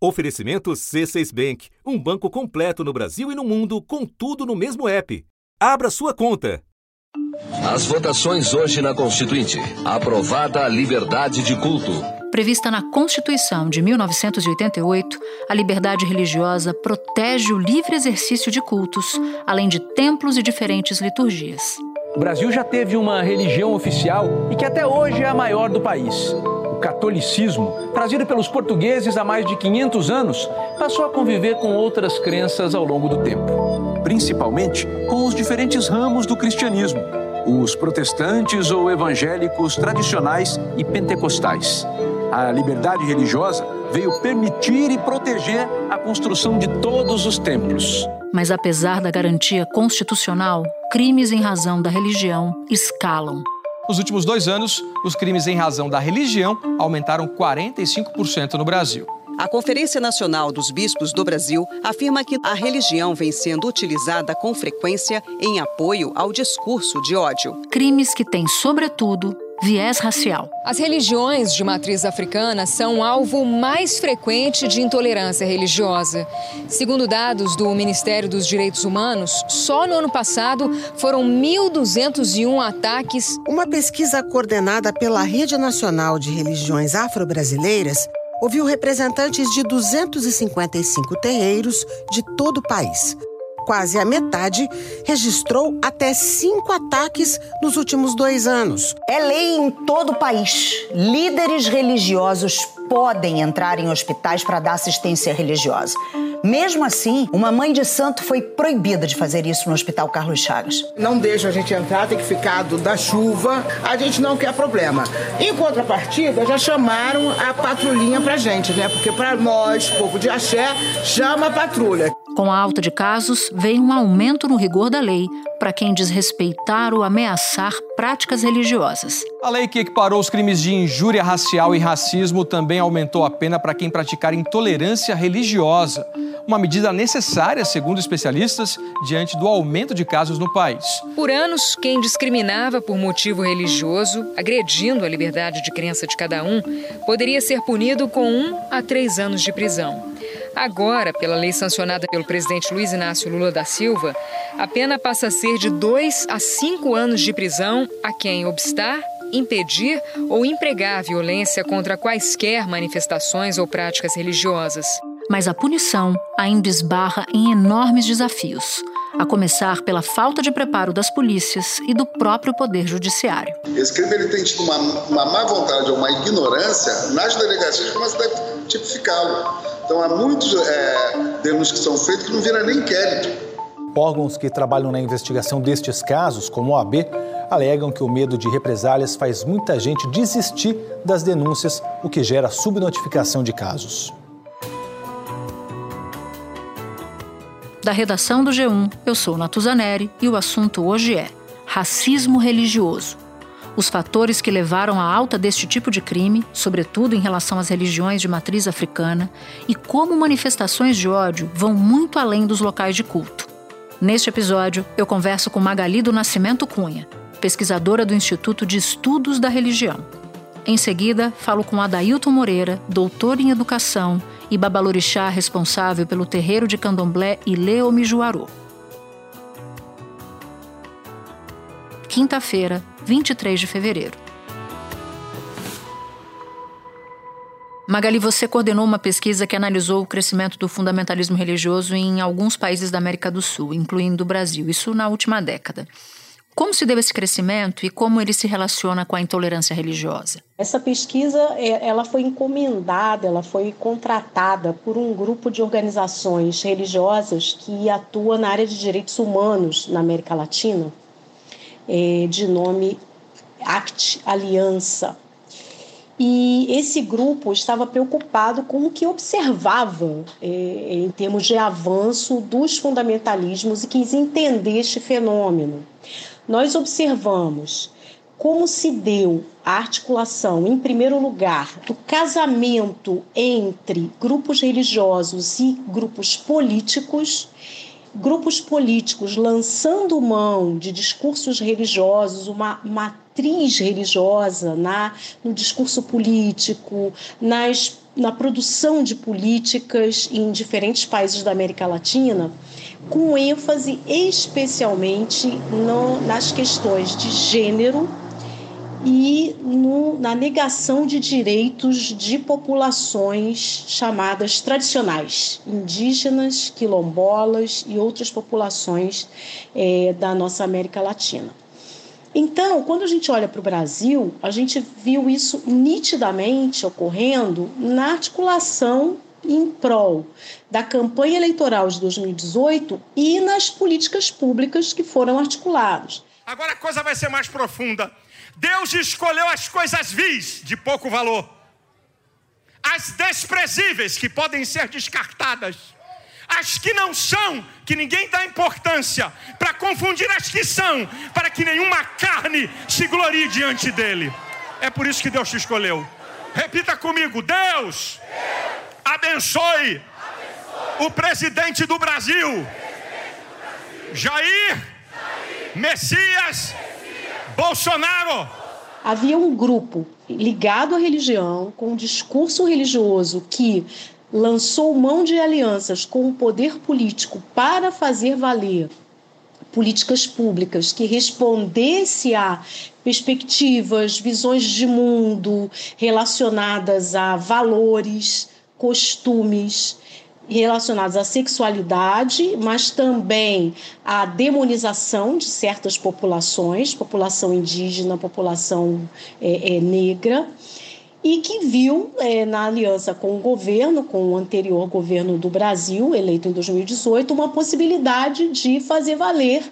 Oferecimento C6 Bank, um banco completo no Brasil e no mundo, com tudo no mesmo app. Abra sua conta. As votações hoje na Constituinte. Aprovada a liberdade de culto. Prevista na Constituição de 1988, a liberdade religiosa protege o livre exercício de cultos, além de templos e diferentes liturgias. O Brasil já teve uma religião oficial e que até hoje é a maior do país catolicismo, trazido pelos portugueses há mais de 500 anos, passou a conviver com outras crenças ao longo do tempo, principalmente com os diferentes ramos do cristianismo, os protestantes ou evangélicos tradicionais e pentecostais. A liberdade religiosa veio permitir e proteger a construção de todos os templos. Mas apesar da garantia constitucional, crimes em razão da religião escalam. Nos últimos dois anos, os crimes em razão da religião aumentaram 45% no Brasil. A Conferência Nacional dos Bispos do Brasil afirma que a religião vem sendo utilizada com frequência em apoio ao discurso de ódio. Crimes que têm, sobretudo, viés racial. As religiões de matriz africana são alvo mais frequente de intolerância religiosa. Segundo dados do Ministério dos Direitos Humanos, só no ano passado foram 1.201 ataques. Uma pesquisa coordenada pela Rede Nacional de Religiões Afro-Brasileiras ouviu representantes de 255 terreiros de todo o país quase a metade, registrou até cinco ataques nos últimos dois anos. É lei em todo o país. Líderes religiosos podem entrar em hospitais para dar assistência religiosa. Mesmo assim, uma mãe de santo foi proibida de fazer isso no Hospital Carlos Chagas. Não deixa a gente entrar, tem que ficar do, da chuva. A gente não quer problema. Em contrapartida, já chamaram a patrulhinha pra gente, né? Porque para nós, povo de axé, chama a patrulha. Com a alta de casos, veio um aumento no rigor da lei para quem desrespeitar ou ameaçar práticas religiosas. A lei que equiparou os crimes de injúria racial e racismo também aumentou a pena para quem praticar intolerância religiosa. Uma medida necessária, segundo especialistas, diante do aumento de casos no país. Por anos, quem discriminava por motivo religioso, agredindo a liberdade de crença de cada um, poderia ser punido com um a três anos de prisão. Agora, pela lei sancionada pelo presidente Luiz Inácio Lula da Silva, a pena passa a ser de dois a cinco anos de prisão a quem obstar, impedir ou empregar violência contra quaisquer manifestações ou práticas religiosas. Mas a punição ainda esbarra em enormes desafios a começar pela falta de preparo das polícias e do próprio Poder Judiciário. Esse crime ele tem tido uma, uma má vontade ou uma ignorância nas delegacias começa a tipificá-lo. Então há muitos é, denúncias que são feitos que não viram nem inquérito. Órgãos que trabalham na investigação destes casos, como o AB, alegam que o medo de represálias faz muita gente desistir das denúncias, o que gera subnotificação de casos. Da redação do G1, eu sou Natuzaneri e o assunto hoje é racismo religioso os fatores que levaram à alta deste tipo de crime, sobretudo em relação às religiões de matriz africana, e como manifestações de ódio vão muito além dos locais de culto. Neste episódio, eu converso com Magali do Nascimento Cunha, pesquisadora do Instituto de Estudos da Religião. Em seguida, falo com Adailton Moreira, doutor em educação e babalorixá responsável pelo terreiro de candomblé Ileo Mijuarô. Quinta-feira, 23 de fevereiro. Magali, você coordenou uma pesquisa que analisou o crescimento do fundamentalismo religioso em alguns países da América do Sul, incluindo o Brasil, isso na última década. Como se deu esse crescimento e como ele se relaciona com a intolerância religiosa? Essa pesquisa é, ela foi encomendada, ela foi contratada por um grupo de organizações religiosas que atua na área de direitos humanos na América Latina é, de nome Act Aliança. E esse grupo estava preocupado com o que observava é, em termos de avanço dos fundamentalismos e quis entender este fenômeno. Nós observamos como se deu a articulação, em primeiro lugar, do casamento entre grupos religiosos e grupos políticos grupos políticos lançando mão de discursos religiosos, uma matriz religiosa na, no discurso político, nas na produção de políticas em diferentes países da América Latina, com ênfase especialmente no, nas questões de gênero e no, na negação de direitos de populações chamadas tradicionais, indígenas, quilombolas e outras populações é, da nossa América Latina. Então, quando a gente olha para o Brasil, a gente viu isso nitidamente ocorrendo na articulação em prol da campanha eleitoral de 2018 e nas políticas públicas que foram articuladas. Agora a coisa vai ser mais profunda. Deus escolheu as coisas vis, de pouco valor, as desprezíveis, que podem ser descartadas, as que não são, que ninguém dá importância, para confundir as que são, para que nenhuma carne se glorie diante dele. É por isso que Deus te escolheu. Repita comigo: Deus, abençoe, o presidente do Brasil, Jair, Messias Bolsonaro. Havia um grupo ligado à religião, com um discurso religioso que lançou mão de alianças com o poder político para fazer valer políticas públicas que respondesse a perspectivas, visões de mundo relacionadas a valores, costumes relacionados à sexualidade, mas também à demonização de certas populações, população indígena, população é, é, negra, e que viu é, na aliança com o governo, com o anterior governo do Brasil, eleito em 2018, uma possibilidade de fazer valer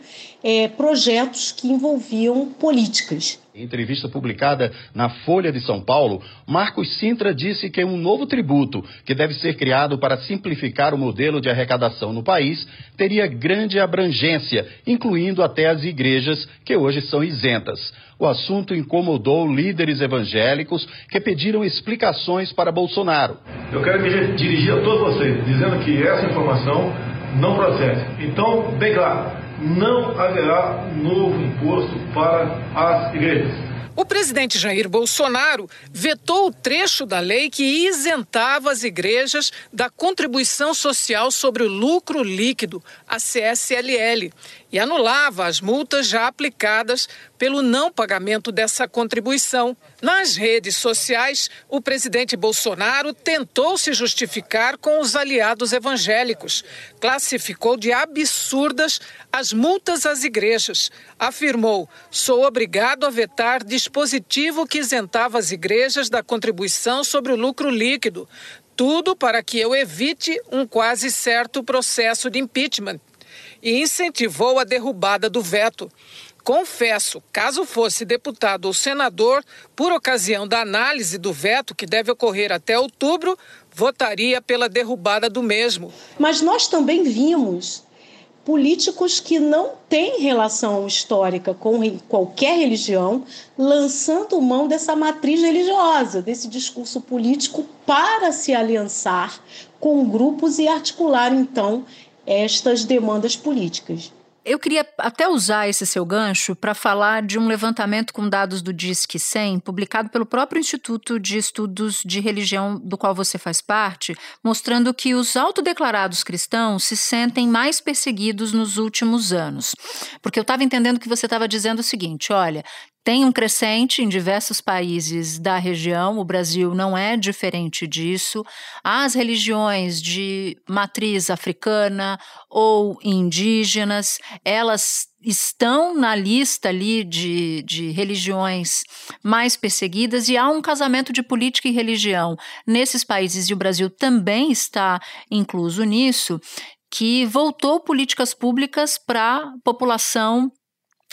é, projetos que envolviam políticas. Em entrevista publicada na Folha de São Paulo, Marcos Sintra disse que um novo tributo, que deve ser criado para simplificar o modelo de arrecadação no país, teria grande abrangência, incluindo até as igrejas, que hoje são isentas. O assunto incomodou líderes evangélicos que pediram explicações para Bolsonaro. Eu quero me dirigir a todos vocês, dizendo que essa informação não procede. Então, bem claro não haverá novo imposto para as igrejas. O presidente Jair Bolsonaro vetou o trecho da lei que isentava as igrejas da contribuição social sobre o lucro líquido, a CSLL, e anulava as multas já aplicadas pelo não pagamento dessa contribuição. Nas redes sociais, o presidente Bolsonaro tentou se justificar com os aliados evangélicos. Classificou de absurdas as multas às igrejas. Afirmou: sou obrigado a vetar dispositivo que isentava as igrejas da contribuição sobre o lucro líquido. Tudo para que eu evite um quase certo processo de impeachment. E incentivou a derrubada do veto. Confesso, caso fosse deputado ou senador, por ocasião da análise do veto, que deve ocorrer até outubro, votaria pela derrubada do mesmo. Mas nós também vimos políticos que não têm relação histórica com qualquer religião, lançando mão dessa matriz religiosa, desse discurso político, para se aliançar com grupos e articular, então, estas demandas políticas. Eu queria até usar esse seu gancho para falar de um levantamento com dados do DISC 100, publicado pelo próprio Instituto de Estudos de Religião, do qual você faz parte, mostrando que os autodeclarados cristãos se sentem mais perseguidos nos últimos anos. Porque eu estava entendendo que você estava dizendo o seguinte: olha, tem um crescente em diversos países da região, o Brasil não é diferente disso. As religiões de matriz africana ou indígenas, elas estão na lista ali de, de religiões mais perseguidas e há um casamento de política e religião nesses países, e o Brasil também está incluso nisso, que voltou políticas públicas para a população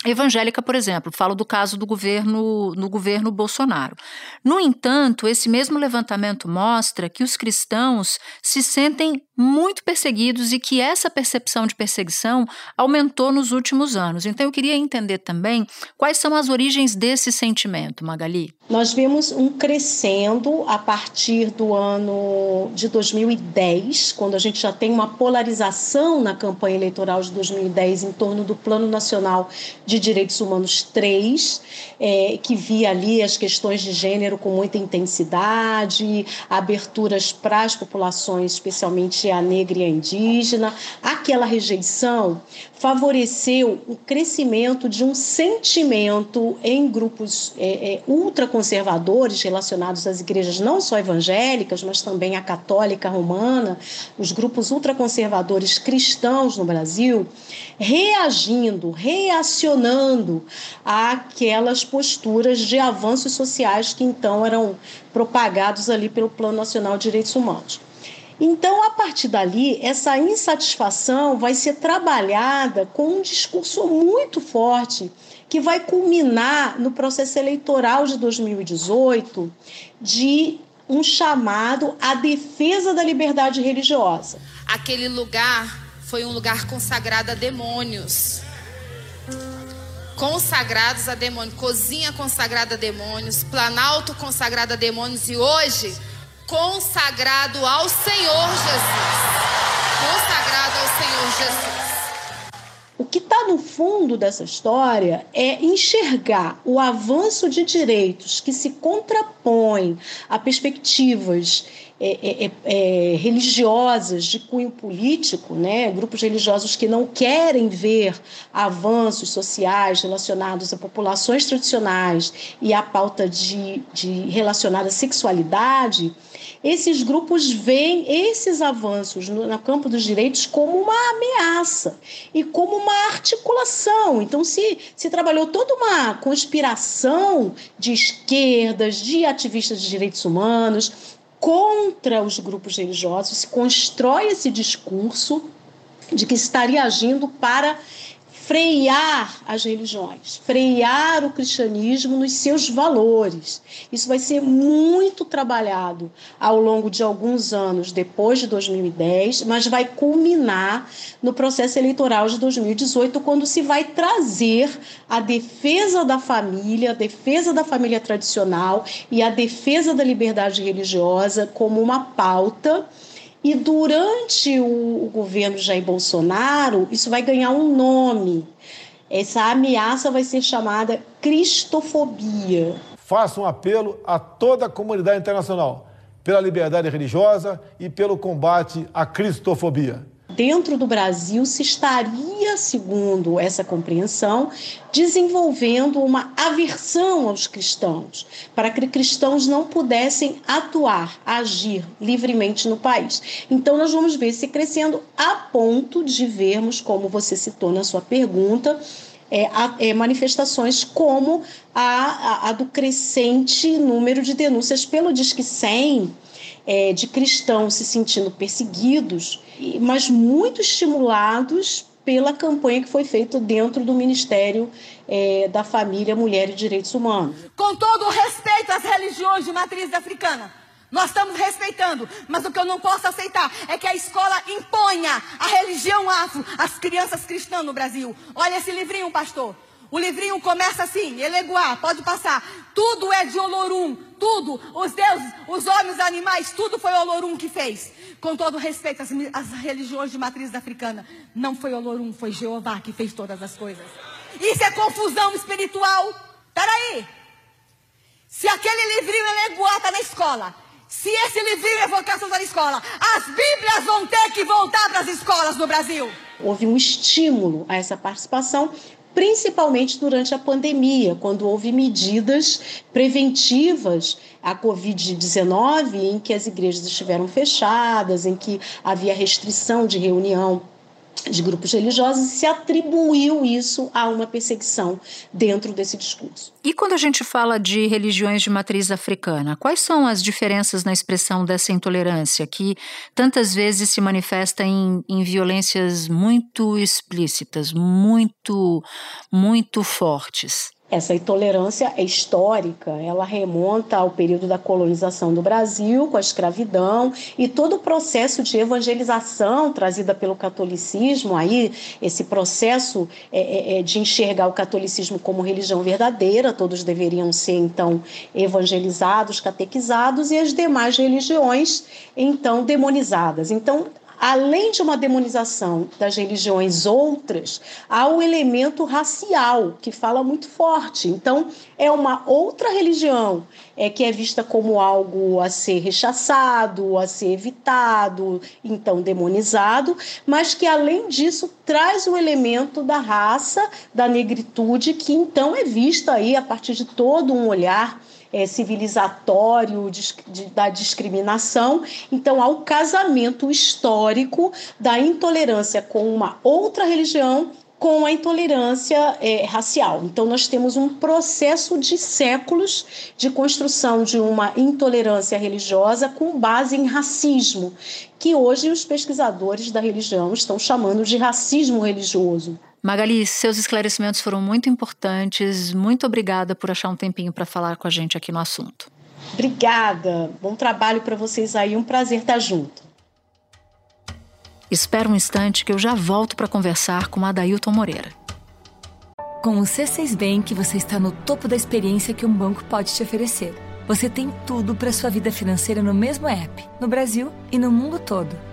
evangélica, por exemplo, falo do caso do governo no governo Bolsonaro. No entanto, esse mesmo levantamento mostra que os cristãos se sentem muito perseguidos e que essa percepção de perseguição aumentou nos últimos anos. Então eu queria entender também quais são as origens desse sentimento, Magali. Nós vimos um crescendo a partir do ano de 2010, quando a gente já tem uma polarização na campanha eleitoral de 2010 em torno do Plano Nacional de Direitos Humanos 3, é, que via ali as questões de gênero com muita intensidade, aberturas para as populações, especialmente a negra e a indígena. Aquela rejeição favoreceu o crescimento de um sentimento em grupos é, é, ultraconservadores relacionados às igrejas não só evangélicas, mas também a católica romana, os grupos ultraconservadores cristãos no Brasil, reagindo, reacionando àquelas posturas de avanços sociais que então eram propagados ali pelo Plano Nacional de Direitos Humanos. Então, a partir dali, essa insatisfação vai ser trabalhada com um discurso muito forte que vai culminar no processo eleitoral de 2018 de um chamado à defesa da liberdade religiosa. Aquele lugar foi um lugar consagrado a demônios. Consagrados a demônios, cozinha consagrada a demônios, planalto consagrado a demônios e hoje consagrado ao Senhor Jesus. Consagrado ao Senhor Jesus. O que está no fundo dessa história é enxergar o avanço de direitos que se contrapõem a perspectivas é, é, é, é, religiosas de cunho político, né? grupos religiosos que não querem ver avanços sociais relacionados a populações tradicionais e à pauta de, de relacionada à sexualidade, esses grupos veem esses avanços no, no, campo dos direitos como uma ameaça e como uma articulação. Então, se, se trabalhou toda uma conspiração de esquerdas, de ativistas de direitos humanos, contra os grupos religiosos, se constrói esse discurso de que estaria agindo para frear as religiões, frear o cristianismo nos seus valores. Isso vai ser muito trabalhado ao longo de alguns anos depois de 2010, mas vai culminar no processo eleitoral de 2018, quando se vai trazer a defesa da família, a defesa da família tradicional e a defesa da liberdade religiosa como uma pauta e durante o, o governo Jair Bolsonaro, isso vai ganhar um nome. Essa ameaça vai ser chamada cristofobia. Faço um apelo a toda a comunidade internacional pela liberdade religiosa e pelo combate à cristofobia dentro do Brasil se estaria, segundo essa compreensão, desenvolvendo uma aversão aos cristãos, para que cristãos não pudessem atuar, agir livremente no país. Então, nós vamos ver se crescendo a ponto de vermos, como você citou na sua pergunta, é, é, manifestações como a, a, a, do crescente número de denúncias pelo Disque 100 é, de cristãos se sentindo perseguidos, mas muito estimulados pela campanha que foi feita dentro do Ministério é, da Família, Mulher e Direitos Humanos. Com todo o respeito às religiões de matriz africana, nós estamos respeitando, mas o que eu não posso aceitar é que a escola imponha a religião afro às crianças cristãs no Brasil. Olha esse livrinho, pastor. O livrinho começa assim, Eleguá, pode passar. Tudo é de Olorum, tudo. Os deuses, os homens, os animais, tudo foi Olorum que fez. Com todo respeito às, às religiões de matriz africana, não foi Olorum, foi Jeová que fez todas as coisas. Isso é confusão espiritual. Peraí. Se aquele livrinho Eleguá está na escola, se esse livrinho é vocação na escola, as Bíblias vão ter que voltar para as escolas no Brasil. Houve um estímulo a essa participação, principalmente durante a pandemia, quando houve medidas preventivas à Covid-19, em que as igrejas estiveram fechadas, em que havia restrição de reunião de grupos religiosos se atribuiu isso a uma perseguição dentro desse discurso. E quando a gente fala de religiões de matriz africana, quais são as diferenças na expressão dessa intolerância que tantas vezes se manifesta em, em violências muito explícitas, muito, muito fortes? Essa intolerância é histórica, ela remonta ao período da colonização do Brasil, com a escravidão e todo o processo de evangelização trazida pelo catolicismo, aí esse processo é, é, é, de enxergar o catolicismo como religião verdadeira, todos deveriam ser então evangelizados, catequizados e as demais religiões então demonizadas. Então além de uma demonização das religiões outras, há o elemento racial, que fala muito forte. Então, é uma outra religião é, que é vista como algo a ser rechaçado, a ser evitado, então demonizado, mas que, além disso, traz o elemento da raça, da negritude, que então é vista aí a partir de todo um olhar é, civilizatório de, de, da discriminação. Então, há o casamento histórico da intolerância com uma outra religião com a intolerância é, racial. Então, nós temos um processo de séculos de construção de uma intolerância religiosa com base em racismo, que hoje os pesquisadores da religião estão chamando de racismo religioso. Magali, seus esclarecimentos foram muito importantes. Muito obrigada por achar um tempinho para falar com a gente aqui no assunto. Obrigada. Bom trabalho para vocês aí. Um prazer estar junto. Espera um instante que eu já volto para conversar com Adailton Moreira. Com o C6 Bank, você está no topo da experiência que um banco pode te oferecer. Você tem tudo para sua vida financeira no mesmo app, no Brasil e no mundo todo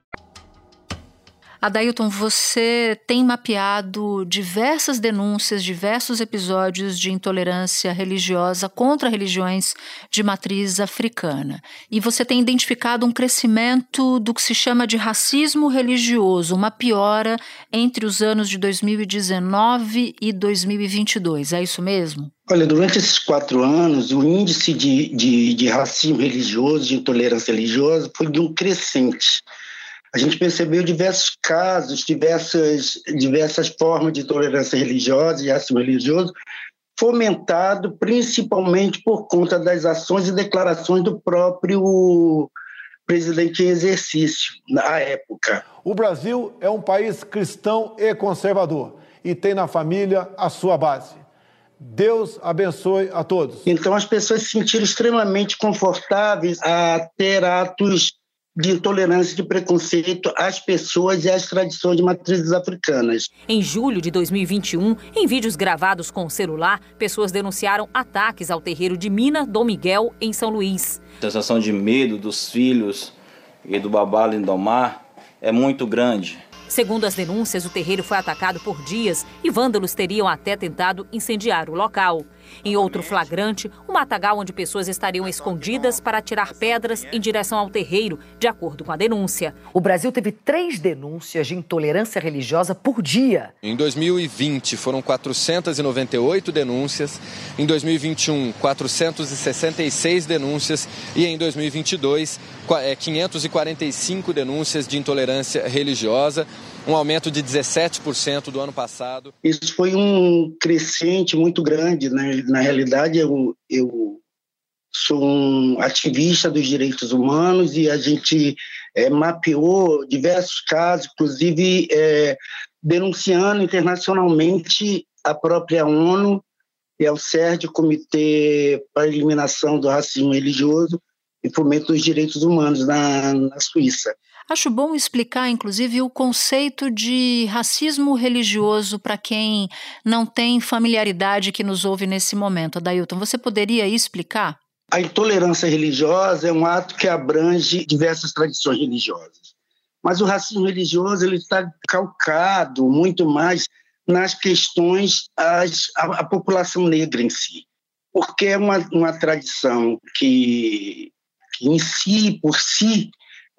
Adailton, você tem mapeado diversas denúncias, diversos episódios de intolerância religiosa contra religiões de matriz africana. E você tem identificado um crescimento do que se chama de racismo religioso, uma piora entre os anos de 2019 e 2022. É isso mesmo? Olha, durante esses quatro anos, o índice de, de, de racismo religioso, de intolerância religiosa, foi de um crescente a gente percebeu diversos casos, diversas, diversas formas de tolerância religiosa e racismo religioso, fomentado principalmente por conta das ações e declarações do próprio presidente em exercício na época. O Brasil é um país cristão e conservador e tem na família a sua base. Deus abençoe a todos. Então as pessoas se sentiram extremamente confortáveis a ter atos de intolerância e de preconceito às pessoas e às tradições de matrizes africanas. Em julho de 2021, em vídeos gravados com o celular, pessoas denunciaram ataques ao terreiro de Mina Dom Miguel, em São Luís. A sensação de medo dos filhos e do babá Lindomar é muito grande. Segundo as denúncias, o terreiro foi atacado por dias e vândalos teriam até tentado incendiar o local. Em outro flagrante, um matagal onde pessoas estariam escondidas para atirar pedras em direção ao terreiro, de acordo com a denúncia. O Brasil teve três denúncias de intolerância religiosa por dia. Em 2020 foram 498 denúncias, em 2021 466 denúncias e em 2022 545 é, denúncias de intolerância religiosa um aumento de 17% do ano passado. Isso foi um crescente muito grande. Né? Na realidade, eu, eu sou um ativista dos direitos humanos e a gente é, mapeou diversos casos, inclusive é, denunciando internacionalmente a própria ONU e ao CERD, Comitê para a Eliminação do Racismo Religioso e Fomento dos Direitos Humanos na, na Suíça. Acho bom explicar, inclusive, o conceito de racismo religioso para quem não tem familiaridade que nos ouve nesse momento. Adailton, você poderia explicar? A intolerância religiosa é um ato que abrange diversas tradições religiosas. Mas o racismo religioso ele está calcado muito mais nas questões a, a população negra em si. Porque é uma, uma tradição que, que, em si, por si,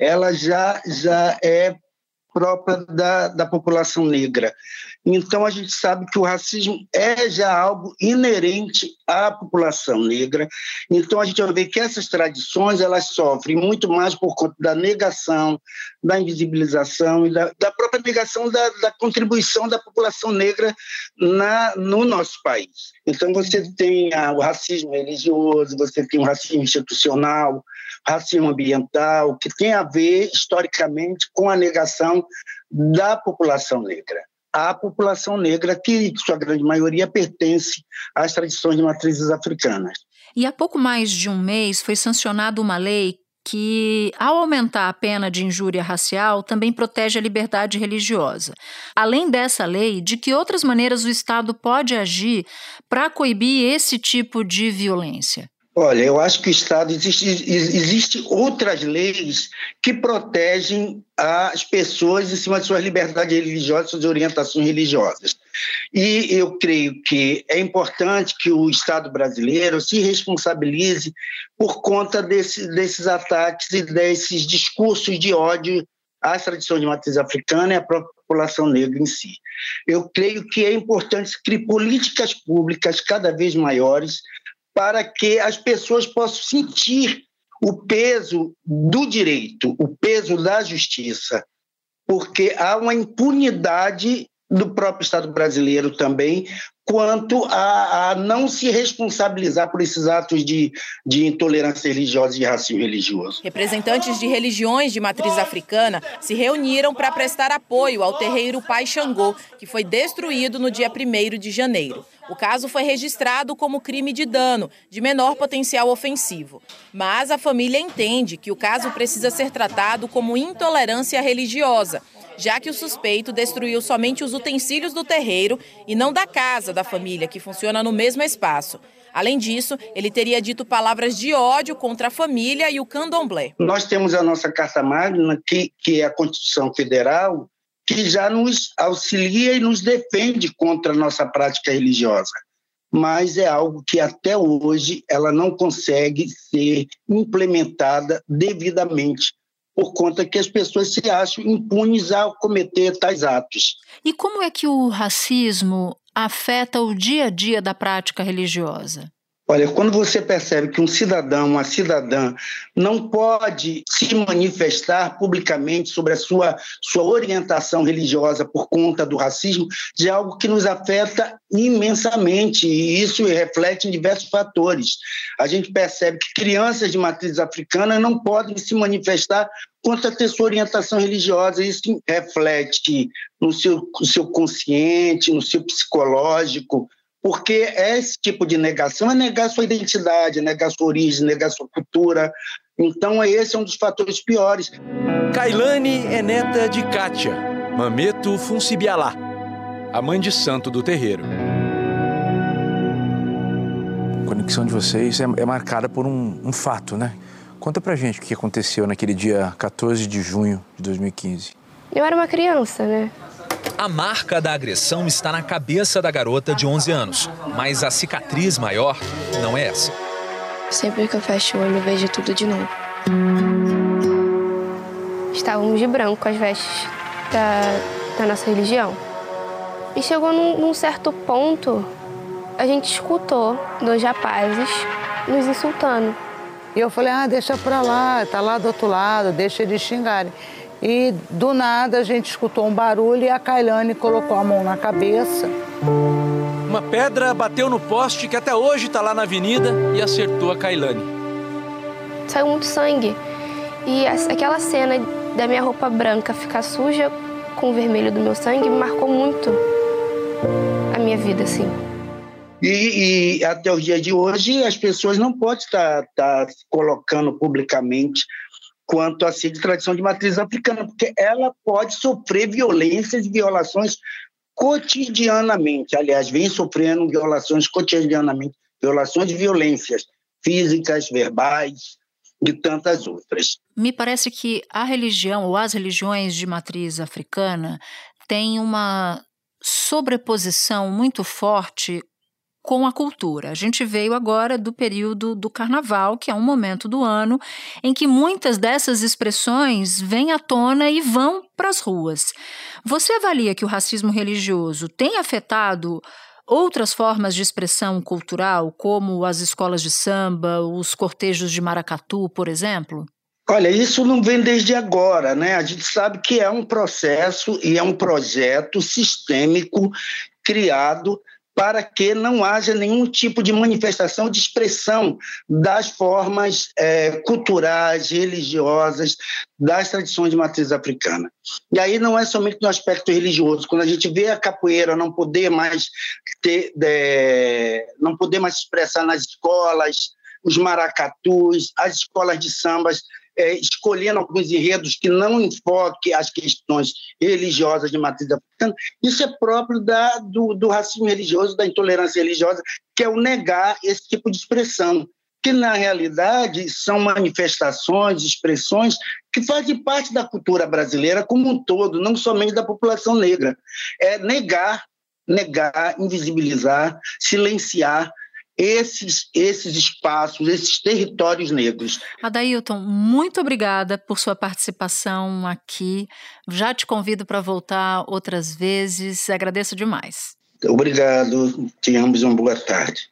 ela já, já é própria da, da população negra. Então, a gente sabe que o racismo é já algo inerente à população negra. Então, a gente vai ver que essas tradições elas sofrem muito mais por conta da negação, da invisibilização e da, da própria negação da, da, contribuição da população negra na, no nosso país. Então, você tem a, o racismo religioso, você tem o racismo institucional, racismo ambiental, que tem a ver historicamente com a negação da população negra. A população negra, que, sua grande maioria, pertence às tradições de matrizes africanas. E há pouco mais de um mês foi sancionada uma lei que, ao aumentar a pena de injúria racial, também protege a liberdade religiosa. Além dessa lei, de que outras maneiras o Estado pode agir para coibir esse tipo de violência? Olha, eu acho que o Estado existe, existe outras leis que protegem as pessoas em cima de suas liberdades religiosas, suas orientações religiosas. E eu creio que é importante que o Estado brasileiro se responsabilize por conta desse, desses ataques e desses discursos de ódio às tradições de matriz africana e à própria população negra em si. Eu creio que é importante criar políticas públicas cada vez maiores para que as pessoas possam sentir o peso do direito, o peso da justiça, porque há uma impunidade do próprio Estado brasileiro também quanto a, a, não se responsabilizar por esses atos de, de intolerância religiosa e racismo religioso. Representantes de religiões de matriz africana se reuniram para prestar apoio ao terreiro Pai Xangô, que foi destruído no dia 1 de janeiro. O caso foi registrado como crime de dano, de menor potencial ofensivo. Mas a família entende que o caso precisa ser tratado como intolerância religiosa já que o suspeito destruiu somente os utensílios do terreiro e não da casa da família, que funciona no mesmo espaço. Além disso, ele teria dito palavras de ódio contra a família e o candomblé. Nós temos a nossa Carta Magna, que, que é a Constituição Federal, que já nos auxilia e nos defende contra a nossa prática religiosa. Mas é algo que até hoje ela não consegue ser implementada devidamente por conta que as pessoas se acham impunes a cometer tais atos. E como é que o racismo afeta o dia a dia da prática religiosa? Olha, quando você percebe que um cidadão, uma cidadã, não pode se manifestar publicamente sobre a sua, sua orientação religiosa por conta do racismo, já é algo que nos afeta imensamente, e isso reflete em diversos fatores. A gente percebe que crianças de matriz africana não podem se manifestar quanto a ter sua orientação religiosa. Isso reflete no seu, no seu consciente, no seu psicológico, porque esse tipo de negação é negar sua identidade, negar sua origem, negar sua cultura. Então, esse é um dos fatores piores. Kailane é neta de Kátia, Mameto Funcibialá, a mãe de santo do terreiro. A conexão de vocês é, é marcada por um, um fato, né? Conta pra gente o que aconteceu naquele dia 14 de junho de 2015. Eu era uma criança, né? A marca da agressão está na cabeça da garota de 11 anos, mas a cicatriz maior não é essa. Sempre que eu fecho o olho, eu vejo tudo de novo. Estávamos de branco com as vestes da, da nossa religião. E chegou num, num certo ponto, a gente escutou dois rapazes nos insultando. E eu falei, ah, deixa pra lá, tá lá do outro lado, deixa eles xingarem. E do nada a gente escutou um barulho e a Kailane colocou a mão na cabeça. Uma pedra bateu no poste que até hoje está lá na avenida e acertou a Kailane. Saiu muito sangue. E aquela cena da minha roupa branca ficar suja com o vermelho do meu sangue me marcou muito a minha vida, assim. E, e, até o dia de hoje as pessoas não podem estar, estar colocando publicamente quanto a ser de tradição de matriz africana, porque ela pode sofrer violências e violações cotidianamente. Aliás, vem sofrendo violações cotidianamente, violações de violências físicas, verbais e tantas outras. Me parece que a religião ou as religiões de matriz africana têm uma sobreposição muito forte com a cultura. A gente veio agora do período do carnaval, que é um momento do ano em que muitas dessas expressões vêm à tona e vão para as ruas. Você avalia que o racismo religioso tem afetado outras formas de expressão cultural, como as escolas de samba, os cortejos de maracatu, por exemplo? Olha, isso não vem desde agora, né? A gente sabe que é um processo e é um projeto sistêmico criado para que não haja nenhum tipo de manifestação de expressão das formas é, culturais, religiosas, das tradições de matriz africana. E aí não é somente no aspecto religioso. Quando a gente vê a capoeira não poder mais ter, é, não poder mais expressar nas escolas, os maracatus, as escolas de sambas, é, escolhendo alguns enredos que não enfoquem as questões religiosas de matriz africana, isso é próprio da, do, do racismo religioso, da intolerância religiosa, que é o negar esse tipo de expressão que na realidade são manifestações, expressões que fazem parte da cultura brasileira como um todo, não somente da população negra. É negar, negar, invisibilizar, silenciar esses, esses espaços, esses territórios negros. Adailton, muito obrigada por sua participação aqui. Já te convido para voltar outras vezes. Agradeço demais. Obrigado. Tenhamos uma boa tarde.